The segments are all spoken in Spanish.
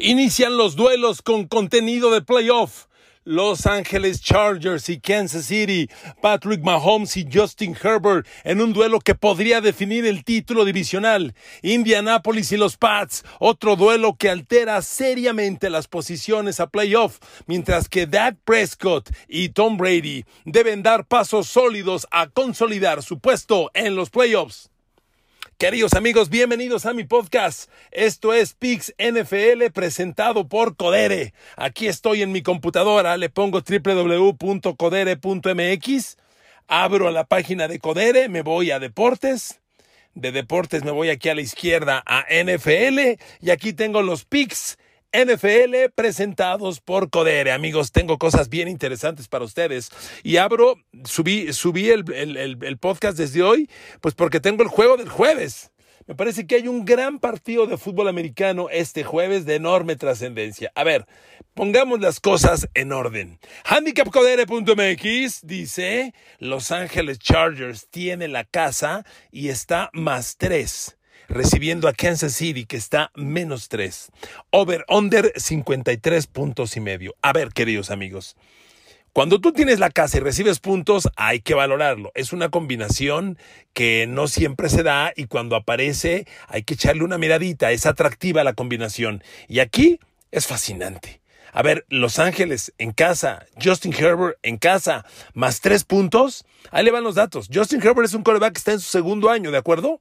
Inician los duelos con contenido de playoff. Los Ángeles Chargers y Kansas City, Patrick Mahomes y Justin Herbert en un duelo que podría definir el título divisional. Indianapolis y los Pats, otro duelo que altera seriamente las posiciones a playoff, mientras que Dak Prescott y Tom Brady deben dar pasos sólidos a consolidar su puesto en los playoffs. Queridos amigos, bienvenidos a mi podcast. Esto es Pix NFL presentado por Codere. Aquí estoy en mi computadora, le pongo www.codere.mx, abro la página de Codere, me voy a Deportes. De Deportes me voy aquí a la izquierda a NFL y aquí tengo los Pix NFL presentados por Codere. Amigos, tengo cosas bien interesantes para ustedes. Y abro, subí, subí el, el, podcast desde hoy, pues porque tengo el juego del jueves. Me parece que hay un gran partido de fútbol americano este jueves de enorme trascendencia. A ver, pongamos las cosas en orden. Handicapcodere.mx dice, Los Ángeles Chargers tiene la casa y está más tres recibiendo a Kansas City, que está menos 3. Over, under 53 puntos y medio. A ver, queridos amigos. Cuando tú tienes la casa y recibes puntos, hay que valorarlo. Es una combinación que no siempre se da y cuando aparece hay que echarle una miradita. Es atractiva la combinación. Y aquí es fascinante. A ver, Los Ángeles en casa, Justin Herbert en casa, más tres puntos. Ahí le van los datos. Justin Herbert es un coreback que está en su segundo año, ¿de acuerdo?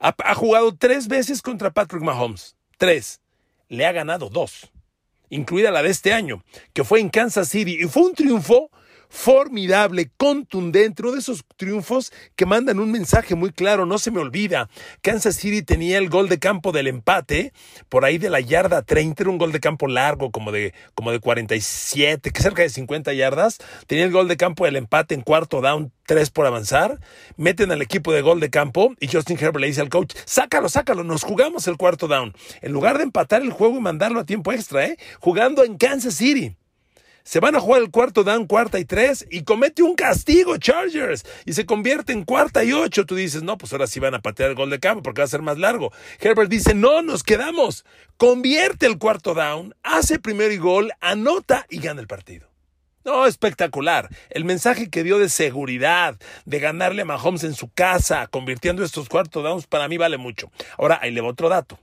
Ha, jugado tres veces contra Patrick Mahomes. Tres. Le ha ganado dos. Incluida la de este año, que fue en Kansas City. Y fue un triunfo formidable, contundente, uno de esos triunfos que mandan un mensaje muy claro, no se me olvida. Kansas City tenía el gol de campo del empate, por ahí de la yarda 30, era un gol de campo largo, como de, como de 47, que cerca de 50 yardas. Tenía el gol de campo del empate en cuarto down, tres por avanzar. Meten al equipo de gol de campo y Justin Herbert le dice al coach, sácalo, sácalo, nos jugamos el cuarto down. En lugar de empatar el juego y mandarlo a tiempo extra, ¿eh? jugando en Kansas City se van a jugar el cuarto dan cuarta y tres y comete un castigo Chargers y se convierte en cuarta y ocho. Tú dices, no, pues ahora sí van a patear el gol de campo porque va a ser más largo. Herbert dice, no, nos quedamos. Convierte el cuarto down, hace primero y gol, anota y gana el partido. No, espectacular. El mensaje que dio de seguridad, de ganarle a Mahomes en su casa, convirtiendo estos cuartos downs, para mí vale mucho. Ahora, ahí le va otro dato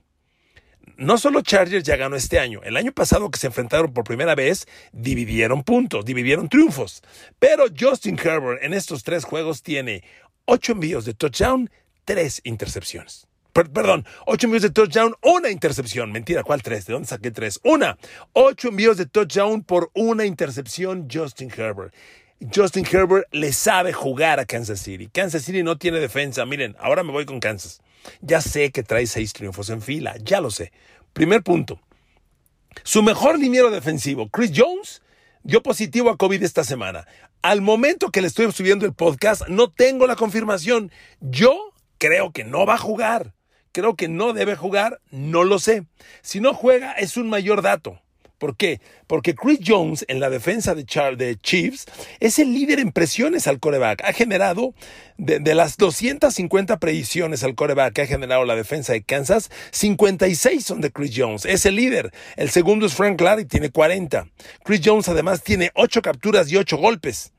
no solo Chargers ya ganó este año, el año pasado que se enfrentaron por primera vez, dividieron puntos, dividieron triunfos. Pero Justin Herbert en estos tres juegos tiene ocho envíos de touchdown, tres intercepciones. perdón, ocho envíos de touchdown, una intercepción. Mentira, ¿cuál tres? ¿De dónde saqué tres? Una. Ocho envíos de touchdown por una intercepción, Justin Herbert. Justin Herbert le sabe jugar a Kansas City. Kansas City no tiene defensa. Miren, ahora me voy con Kansas. Ya sé que trae seis triunfos en fila, ya lo sé. Primer punto. Su mejor liniero defensivo, Chris Jones, dio positivo a COVID esta semana. Al momento que le estoy subiendo el podcast, no tengo la confirmación. Yo creo que no va a jugar. Creo que no debe jugar, no lo sé. Si no juega, es un mayor dato. ¿Por qué? Porque Chris Jones en la defensa de, Chiefs es el líder en presiones al coreback. Ha generado, de, las 250 predicciones al coreback que ha generado la defensa de Kansas, 56 son de Chris Jones. Es el líder. El segundo es Frank Clark y tiene 40. Chris Jones además tiene 8 capturas y 8 golpes.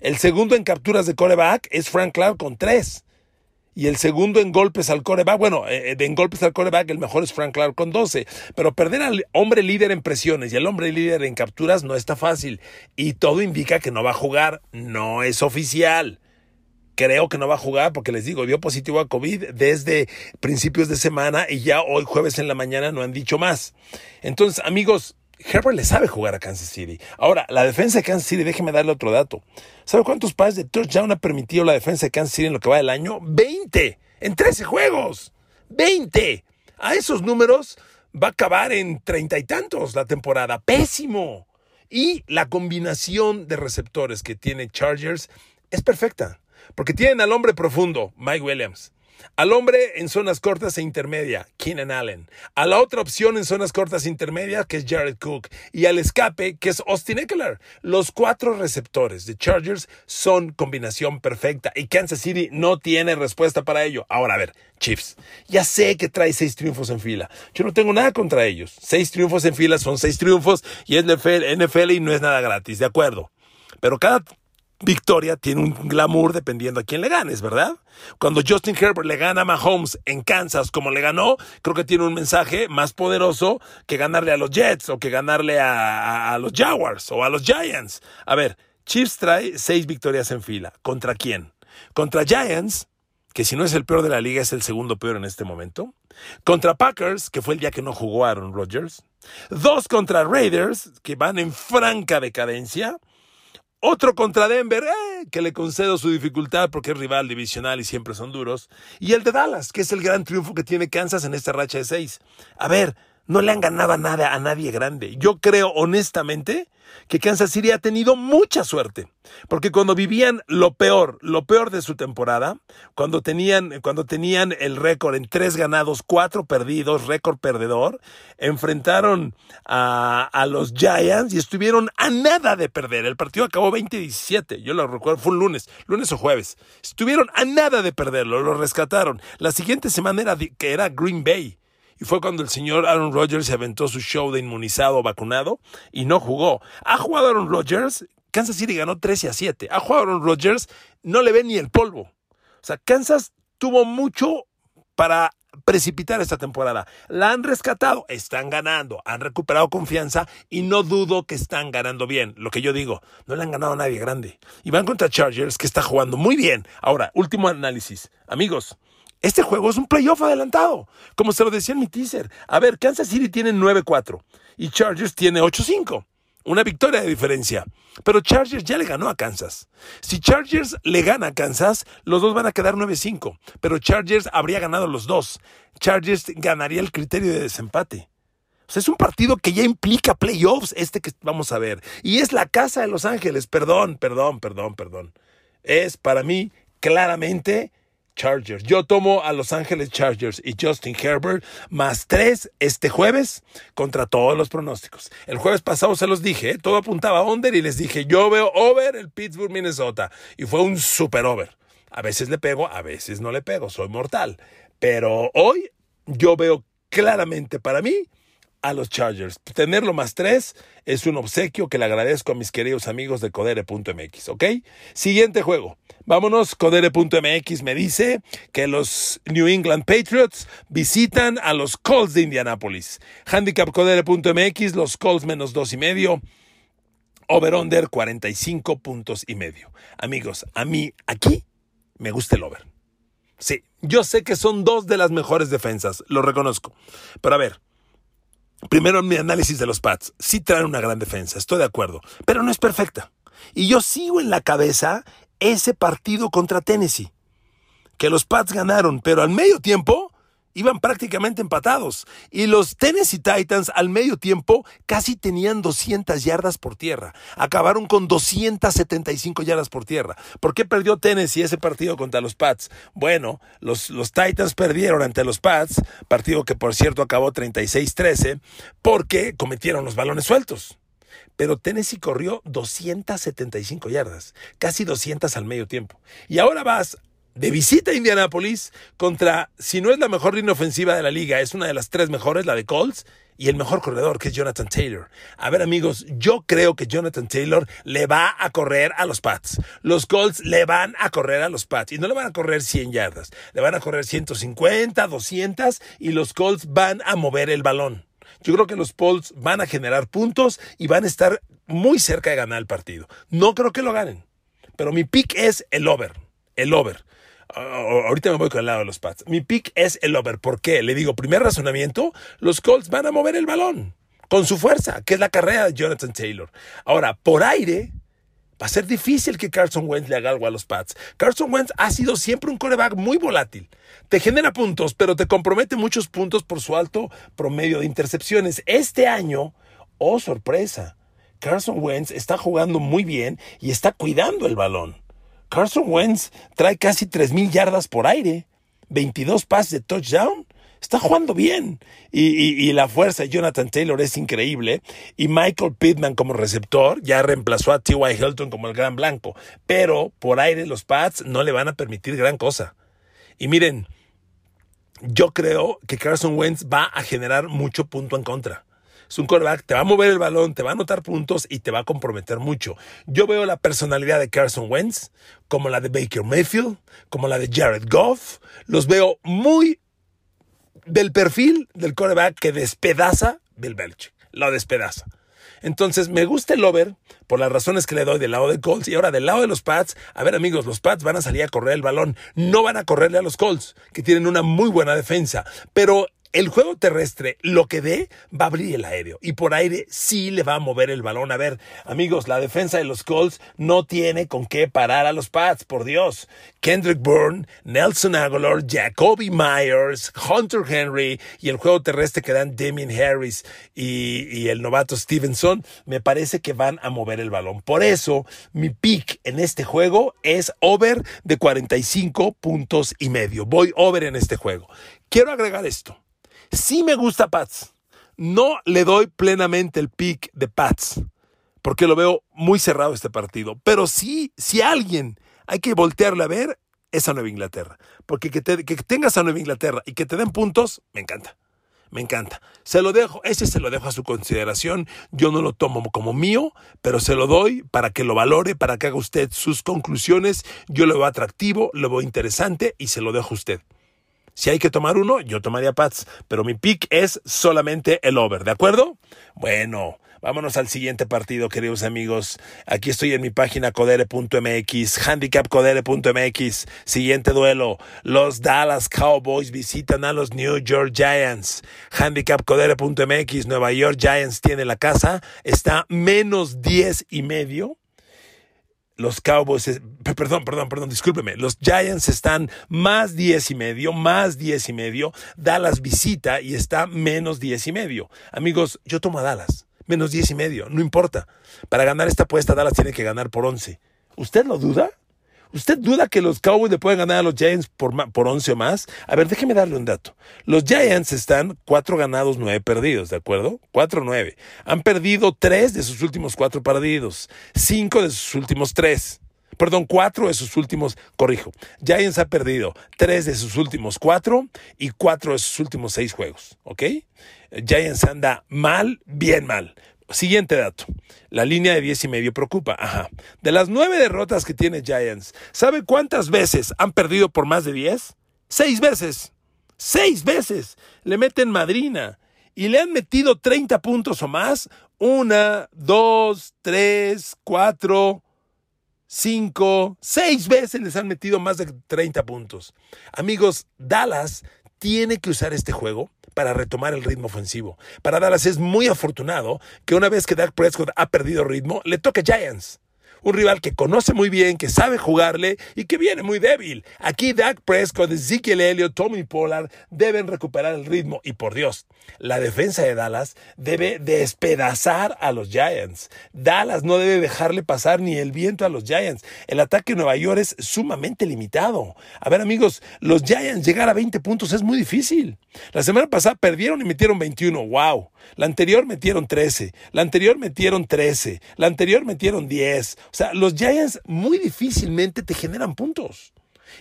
El segundo en capturas de coreback es Frank Clark con 3 y el segundo en golpes al coreback. Bueno, eh, eh, en golpes al coreback el mejor es Frank Clark con 12, pero perder al hombre líder en presiones y al hombre líder en capturas no está fácil y todo indica que no va a jugar, no es oficial. Creo que no va a jugar porque les digo, dio positivo a COVID desde principios de semana y ya hoy jueves en la mañana no han dicho más. Entonces, amigos, Herbert le sabe jugar a Kansas City. Ahora, la defensa de Kansas City, déjeme darle otro dato. ¿Sabe cuántos pases de touchdown ha permitido la defensa de Kansas City en lo que va del año? 20 en 13 juegos. 20. A esos números va a acabar en treinta y tantos la temporada. Pésimo. Y la combinación de receptores que tiene Chargers es perfecta. Porque tienen al hombre profundo, Mike Williams. Al hombre en zonas cortas e intermedia, Keenan Allen. A la otra opción en zonas cortas e intermedias, que es Jared Cook. Y al escape, que es Austin Eckler. Los cuatro receptores de Chargers son combinación perfecta y Kansas City no tiene respuesta para ello. Ahora, a ver, Chiefs, ya sé que trae seis triunfos en fila. Yo no tengo nada contra ellos. Seis triunfos en fila son seis triunfos y es NFL y no es nada gratis, de acuerdo. Pero cada victoria tiene un glamour dependiendo a quién le ganes, ¿verdad? Cuando Justin Herbert le gana a Mahomes en Kansas como le ganó, creo que tiene un mensaje más poderoso que ganarle a los Jets o que ganarle a, los Jaguars o a los Giants. A ver, Chiefs trae seis victorias en fila. ¿Contra quién? Contra Giants, que si no es el peor de la liga, es el segundo peor en este momento. Contra Packers, que fue el día que no jugó Aaron Rodgers. Dos contra Raiders, que van en franca decadencia. Otro contra Denver, eh, que le concedo su dificultad porque es rival divisional y siempre son duros. Y el de Dallas, que es el gran triunfo que tiene Kansas en esta racha de seis. A ver, no le han ganado nada a nadie grande. Yo creo honestamente que Kansas City ha tenido mucha suerte, porque cuando vivían lo peor, lo peor de su temporada, cuando tenían, cuando tenían el récord en tres ganados, cuatro perdidos, récord perdedor, enfrentaron a, los Giants y estuvieron a nada de perder. El partido acabó 20-17, yo lo recuerdo, fue un lunes, lunes o jueves. Estuvieron a nada de perderlo, lo rescataron. La siguiente semana era, que era Green Bay y fue cuando el señor Aaron Rodgers se aventó su show de inmunizado vacunado y no jugó. Ha jugado Aaron Rodgers, Kansas City ganó 13 a 7. Ha jugado Aaron Rodgers, no le ve ni el polvo. O sea, Kansas tuvo mucho para precipitar esta temporada. La han rescatado, están ganando, han recuperado confianza y no dudo que están ganando bien. Lo que yo digo, no le han ganado a nadie grande. Y van contra Chargers que está jugando muy bien. Ahora, último análisis. Amigos, este juego es un playoff adelantado, como se lo decía en mi teaser. A ver, Kansas City tiene 9-4 y Chargers tiene 8-5. Una victoria de diferencia. Pero Chargers ya le ganó a Kansas. Si Chargers le gana a Kansas, los dos van a quedar 9-5. Pero Chargers habría ganado los dos. Chargers ganaría el criterio de desempate. O sea, es un partido que ya implica playoffs, este que vamos a ver. Y es la casa de Los Ángeles. Perdón, perdón, perdón, perdón. Es para mí claramente Chargers. Yo tomo a Los Ángeles Chargers y Justin Herbert más tres este jueves contra todos los pronósticos. El jueves pasado se los dije, ¿eh? todo apuntaba a under y les dije, yo veo over el Pittsburgh, Minnesota. Y fue un super over. A veces le pego, a veces no le pego, soy mortal. Pero hoy yo veo claramente para mí a los Chargers. Tenerlo más tres es un obsequio que le agradezco a mis queridos amigos de Codere.mx, ¿ok? Siguiente juego. Vámonos, Codere.mx me dice que los New England Patriots visitan a los Colts de Indianapolis. Handicap Codere.mx, los Colts menos dos y medio. Over-under 45 puntos y medio. Amigos, a mí aquí me gusta el over. Sí, yo sé que son dos de las mejores defensas, lo reconozco. Pero a ver, Primero, mi análisis de los Pats. Sí traen una gran defensa, estoy de acuerdo, pero no es perfecta. Y yo sigo en la cabeza ese partido contra Tennessee, que los Pats ganaron, pero al medio tiempo iban prácticamente empatados. Y los Tennessee Titans al medio tiempo casi tenían 200 yardas por tierra. Acabaron con 275 yardas por tierra. ¿Por qué perdió Tennessee ese partido contra los Pats? Bueno, los, los Titans perdieron ante los Pats, partido que por cierto acabó 36-13, porque cometieron los balones sueltos. Pero Tennessee corrió 275 yardas, casi 200 al medio tiempo. Y ahora vas de visita a Indianapolis contra, si no es la mejor línea ofensiva de la liga, es una de las tres mejores, la de Colts, y el mejor corredor, que es Jonathan Taylor. A ver, amigos, yo creo que Jonathan Taylor le va a correr a los Pats. Los Colts le van a correr a los Pats. Y no le van a correr 100 yardas, le van a correr 150, 200, y los Colts van a mover el balón. Yo creo que los Colts van a generar puntos y van a estar muy cerca de ganar el partido. No creo que lo ganen, pero mi pick es el over. El over ahorita me voy con el lado de los Pats. Mi pick es el over. ¿Por qué? Le digo, primer razonamiento, los Colts van a mover el balón con su fuerza, que es la carrera de Jonathan Taylor. Ahora, por aire, va a ser difícil que Carson Wentz le haga algo a los Pats. Carson Wentz ha sido siempre un coreback muy volátil. Te genera puntos, pero te compromete muchos puntos por su alto promedio de intercepciones. Este año, oh sorpresa, Carson Wentz está jugando muy bien y está cuidando el balón. Carson Wentz trae casi 3.000 yardas por aire. 22 pases de touchdown. Está jugando bien. Y, la fuerza de Jonathan Taylor es increíble. Y Michael Pittman como receptor ya reemplazó a T.Y. Hilton como el gran blanco. Pero por aire los Pats no le van a permitir gran cosa. Y miren, yo creo que Carson Wentz va a generar mucho punto en contra. Es un quarterback, te va a mover el balón, te va a anotar puntos y te va a comprometer mucho. Yo veo la personalidad de Carson Wentz como la de Baker Mayfield, como la de Jared Goff. Los veo muy del perfil del quarterback que despedaza Bill Belichick. Lo despedaza. Entonces, me gusta el over por las razones que le doy del lado de Colts y ahora del lado de los Pats. A ver, amigos, los Pats van a salir a correr el balón. No van a correrle a los Colts, que tienen una muy buena defensa. Pero el juego terrestre, lo que dé, va a abrir el aéreo. Y por aire sí le va a mover el balón. A ver, amigos, la defensa de los Colts no tiene con qué parar a los Pats, por Dios. Kendrick Bourne, Nelson Aguilar, Jacoby Myers, Hunter Henry y el juego terrestre que dan Damien Harris y, y el novato Stevenson, me parece que van a mover el balón. Por eso, mi pick en este juego es over de 45 puntos y medio. Voy over en este juego. Quiero agregar esto. Sí me gusta Pats. No le doy plenamente el pick de Pats, porque lo veo muy cerrado este partido. Pero sí, si alguien hay que voltearle a ver, es a Nueva Inglaterra. Porque que, que tengas a Nueva Inglaterra y que te den puntos, me encanta. Me encanta. Se lo dejo, ese se lo dejo a su consideración. Yo no lo tomo como mío, pero se lo doy para que lo valore, para que haga usted sus conclusiones. Yo lo veo atractivo, lo veo interesante y se lo dejo a usted. Si hay que tomar uno, yo tomaría Pats, pero mi pick es solamente el over, ¿de acuerdo? Bueno, vámonos al siguiente partido, queridos amigos. Aquí estoy en mi página codere.mx, handicapcodere.mx. Siguiente duelo, los Dallas Cowboys visitan a los New York Giants. Handicapcodere.mx, Nueva York Giants tiene la casa, está menos 10 y medio los Cowboys, perdón, perdón, perdón, discúlpeme, los Giants están más 10 y medio, más 10 y medio, Dallas visita y está menos 10 y medio. Amigos, yo tomo a Dallas, menos 10 y medio, no importa. Para ganar esta apuesta, Dallas tiene que ganar por 11. ¿Usted lo duda? ¿Usted duda que los Cowboys le pueden ganar a los Giants por, por 11 o más? A ver, déjeme darle un dato. Los Giants están 4 ganados, 9 perdidos, ¿de acuerdo? 4-9. Han perdido 3 de sus últimos 4 partidos, 5 de sus últimos 3. Perdón, 4 de sus últimos, corrijo. Giants ha perdido 3 de sus últimos 4 y 4 de sus últimos 6 juegos, ¿ok? Giants anda mal, bien mal. Siguiente dato. La línea de 10 y medio preocupa. Ajá. De las nueve derrotas que tiene Giants, ¿sabe cuántas veces han perdido por más de 10? Seis veces. Seis veces. Le meten madrina. Y le han metido 30 puntos o más. Una, dos, tres, cuatro, cinco, seis veces les han metido más de 30 puntos. Amigos, Dallas tiene que usar este juego para retomar el ritmo ofensivo. Para Dallas es muy afortunado que una vez que Dak Prescott ha perdido ritmo, le toque Giants un rival que conoce muy bien, que sabe jugarle y que viene muy débil. Aquí Dak Prescott, Ezekiel Elliott, Tommy Pollard deben recuperar el ritmo y por Dios, la defensa de Dallas debe despedazar a los Giants. Dallas no debe dejarle pasar ni el viento a los Giants. El ataque de Nueva York es sumamente limitado. A ver amigos, los Giants llegar a 20 puntos es muy difícil. La semana pasada perdieron y metieron 21. ¡Wow! La anterior metieron 13. La anterior metieron 13. La anterior metieron 10. O sea, los Giants muy difícilmente te generan puntos.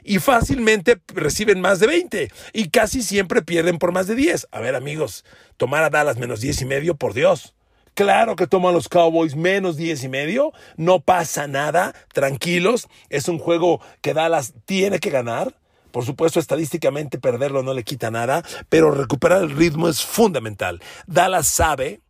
Y fácilmente reciben más de 20. Y casi siempre pierden por más de 10. A ver, amigos, tomar a Dallas menos 10 y medio, por Dios. Claro que toman los Cowboys menos 10 y medio. No pasa nada. Tranquilos. Es un juego que Dallas tiene que ganar. Por supuesto, estadísticamente perderlo no le quita nada, pero recuperar el ritmo es fundamental. Dallas sabe,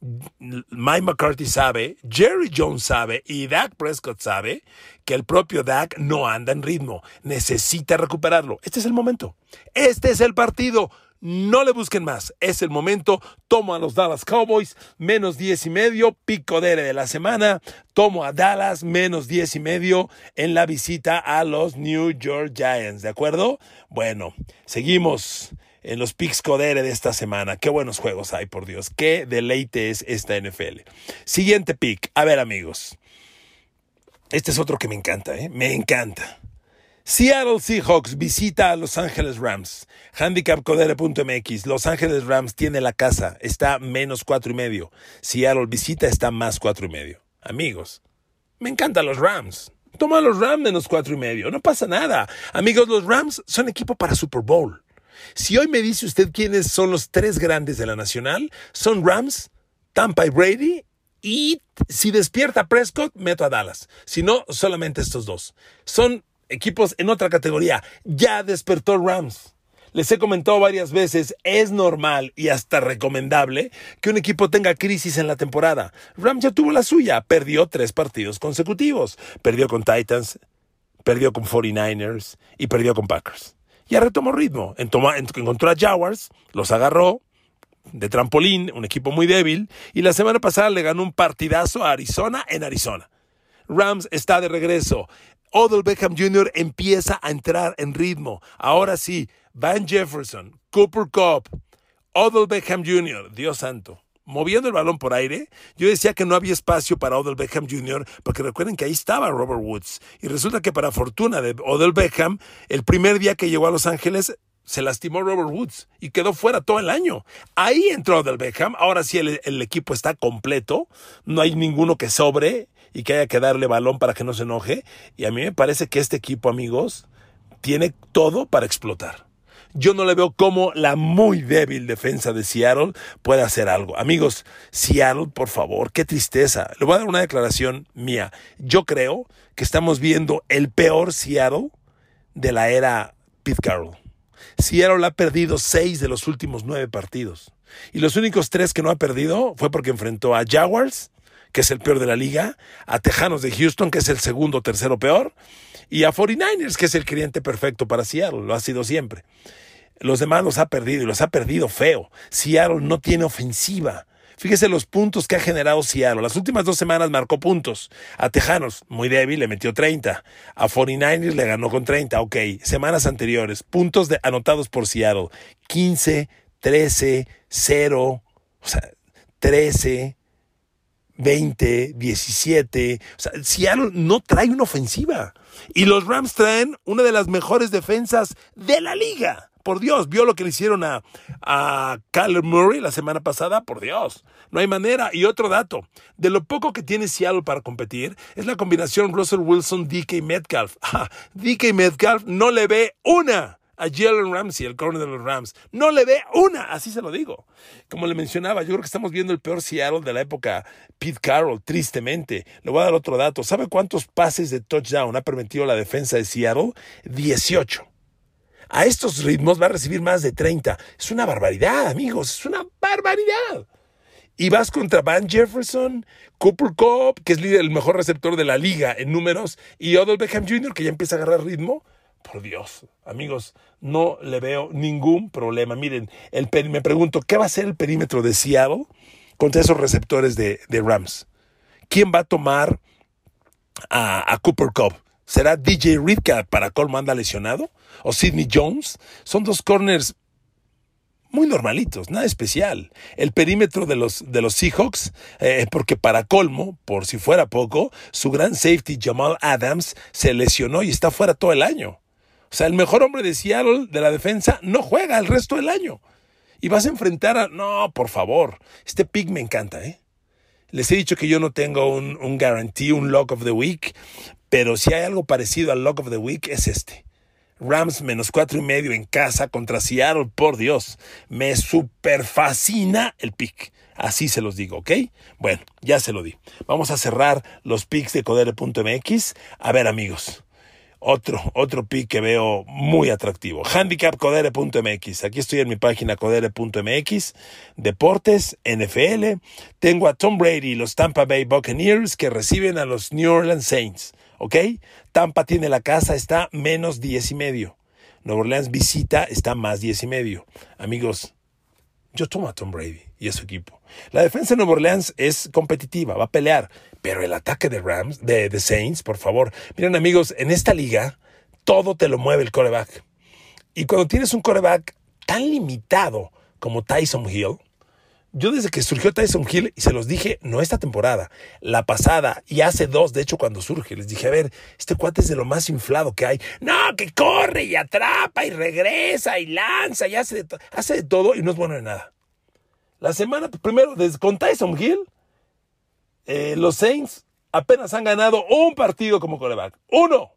Mike McCarthy sabe, Jerry Jones sabe y Dak Prescott sabe que el propio Dak no anda en ritmo. Necesita recuperarlo. Este es el momento. Este es el partido. No le busquen más. Es el momento. Tomo a los Dallas Cowboys, menos 10 y medio, pico de la semana. Tomo a Dallas, menos 10 y medio en la visita a los New York Giants. ¿De acuerdo? Bueno, seguimos en los picks Codere de esta semana. Qué buenos juegos hay, por Dios. Qué deleite es esta NFL. Siguiente pick. A ver, amigos. Este es otro que me encanta, ¿eh? Me encanta. Seattle Seahawks visita a Los Ángeles Rams. Handicapcodere.mx. Los Ángeles Rams tiene la casa. Está menos cuatro y medio. Seattle visita está más cuatro y medio. Amigos, me encantan los Rams. Toma los Rams menos cuatro y medio. No pasa nada. Amigos, los Rams son equipo para Super Bowl. Si hoy me dice usted quiénes son los tres grandes de la nacional, son Rams, Tampa y Brady y si despierta Prescott, meto a Dallas. Si no, solamente estos dos. Son equipos en otra categoría. Ya despertó Rams. Les he comentado varias veces, es normal y hasta recomendable que un equipo tenga crisis en la temporada. Rams ya tuvo la suya, perdió tres partidos consecutivos. Perdió con Titans, perdió con 49ers y perdió con Packers. Ya retomó ritmo, encontró a Jaguars, los agarró, de trampolín, un equipo muy débil, y la semana pasada le ganó un partidazo a Arizona en Arizona. Rams está de regreso. Odell Beckham Jr. empieza a entrar en ritmo. Ahora sí, Van Jefferson, Cooper Cup, Odell Beckham Jr., Dios santo. Moviendo el balón por aire, yo decía que no había espacio para Odell Beckham Jr., porque recuerden que ahí estaba Robert Woods. Y resulta que para fortuna de Odell Beckham, el primer día que llegó a Los Ángeles, se lastimó Robert Woods y quedó fuera todo el año. Ahí entró Odell Beckham. Ahora sí el, equipo está completo. No hay ninguno que sobre y que haya que darle balón para que no se enoje. Y a mí me parece que este equipo, amigos, tiene todo para explotar. Yo no le veo cómo la muy débil defensa de Seattle puede hacer algo. Amigos, Seattle, por favor, qué tristeza. Le voy a dar una declaración mía. Yo creo que estamos viendo el peor Seattle de la era Pete Carroll. Seattle ha perdido seis de los últimos nueve partidos. Y los únicos tres que no ha perdido fue porque enfrentó a Jaguars, que es el peor de la liga, a Tejanos de Houston, que es el segundo o tercero peor, y a 49ers, que es el cliente perfecto para Seattle, lo ha sido siempre. Los demás los ha perdido y los ha perdido feo. Seattle no tiene ofensiva. Fíjese los puntos que ha generado Seattle. Las últimas dos semanas marcó puntos. A Tejanos, muy débil, le metió 30. A 49ers le ganó con 30. Ok, semanas anteriores, puntos anotados por Seattle. 15, 13, 0, o sea, 13, 20, 17. O sea, Seattle no trae una ofensiva. Y los Rams traen una de las mejores defensas de la liga. Por Dios, vio lo que le hicieron a, a Murray la semana pasada. Por Dios, no hay manera. Y otro dato, de lo poco que tiene Seattle para competir, es la combinación Russell Wilson, DK Metcalf. Ah, DK Metcalf no le ve una a Jalen Ramsey, el corner de los Rams. No le ve una, así se lo digo. Como le mencionaba, yo creo que estamos viendo el peor Seattle de la época Pete Carroll, tristemente. Le voy a dar otro dato. ¿Sabe cuántos pases de touchdown ha permitido la defensa de Seattle? 18. A estos ritmos va a recibir más de 30. Es una barbaridad, amigos, es una barbaridad. Y vas contra Van Jefferson, Cooper Cup, que es el mejor receptor de la liga en números, y Odell Beckham Jr., que ya empieza a agarrar ritmo. Por Dios, amigos, no le veo ningún problema. Miren, el, me pregunto, ¿qué va a ser el perímetro de Seattle contra esos receptores de, Rams? ¿Quién va a tomar a, Cooper Cup? ¿Será DJ Reed que para colmo anda lesionado? ¿O Sidney Jones? Son dos corners muy normalitos, nada especial. El perímetro de los, de los Seahawks, eh, porque para colmo, por si fuera poco, su gran safety Jamal Adams se lesionó y está fuera todo el año. O sea, el mejor hombre de Seattle de la defensa no juega el resto del año. Y vas a enfrentar a... No, por favor. Este pick me encanta, ¿eh? Les he dicho que yo no tengo un, un guarantee, un lock of the week, pero si hay algo parecido al lock of the week es este. Rams menos cuatro y medio en casa contra Seattle, por Dios. Me super fascina el pick. Así se los digo, ¿ok? Bueno, ya se lo di. Vamos a cerrar los picks de Codere.mx. A ver, amigos. Otro, otro pick que veo muy atractivo. Handicapcodere.mx. Aquí estoy en mi página codere.mx. Deportes, NFL. Tengo a Tom Brady y los Tampa Bay Buccaneers que reciben a los New Orleans Saints. ¿Ok? Tampa tiene la casa, está menos diez y medio. Nueva Orleans visita, está más diez y medio. Amigos, yo tomo a Tom Brady y a su equipo. La defensa de Nueva Orleans es competitiva, va a pelear, pero el ataque de Rams, de, de Saints, por favor. Miren amigos, en esta liga todo te lo mueve el coreback. Y cuando tienes un coreback tan limitado como Tyson Hill, yo desde que surgió Tyson Hill, y se los dije, no esta temporada, la pasada, y hace dos, de hecho, cuando surge, les dije, a ver, este cuate es de lo más inflado que hay. No, que corre y atrapa y regresa y lanza y hace de, hace de todo y no es bueno de nada. La semana, primero, con Tyson Hill, eh, los Saints apenas han ganado un partido como coreback. Uno.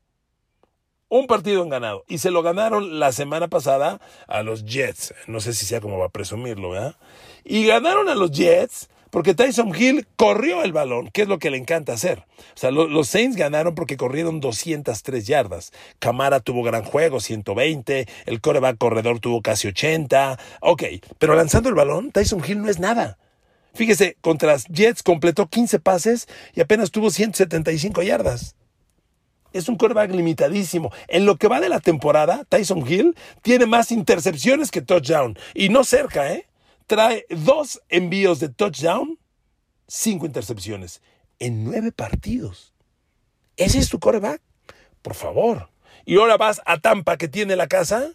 Un partido han ganado. Y se lo ganaron la semana pasada a los Jets. No sé si sea como va a presumirlo, ¿verdad? Y ganaron a los Jets porque Tyson Hill corrió el balón, que es lo que le encanta hacer. O sea, los Saints ganaron porque corrieron 203 yardas. Camara tuvo gran juego, 120. El coreback corredor tuvo casi 80. Ok, pero lanzando el balón, Tyson Hill no es nada. Fíjese, contra las Jets completó 15 pases y apenas tuvo 175 yardas. Es un quarterback limitadísimo. En lo que va de la temporada, Tyson Hill tiene más intercepciones que touchdown. Y no cerca, ¿eh? Trae dos envíos de touchdown, cinco intercepciones en nueve partidos. ¿Ese es tu quarterback? Por favor. Y ahora vas a Tampa, que tiene la casa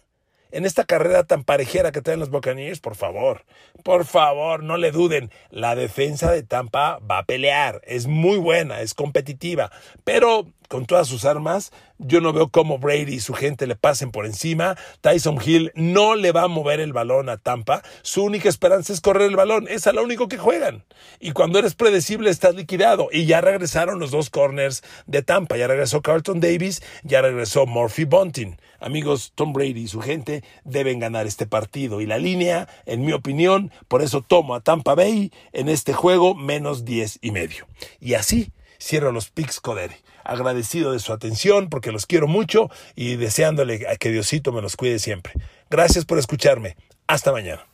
en esta carrera tan parejera que traen los Buccaneers, por favor, por favor, no le duden. La defensa de Tampa va a pelear, es muy buena, es competitiva, pero con todas sus armas, yo no veo cómo Brady y su gente le pasen por encima. Tyson Hill no le va a mover el balón a Tampa. Su única esperanza es correr el balón. Es a lo único que juegan. Y cuando eres predecible, estás liquidado. Y ya regresaron los dos corners de Tampa. Ya regresó Carlton Davis, ya regresó Murphy Bunting. Amigos, Tom Brady y su gente deben ganar este partido. Y la línea, en mi opinión, por eso tomo a Tampa Bay en este juego menos 10 y medio. Y así cierro los picks Codere. Agradecido de su atención porque los quiero mucho y deseándole a que Diosito me los cuide siempre. Gracias por escucharme. Hasta mañana.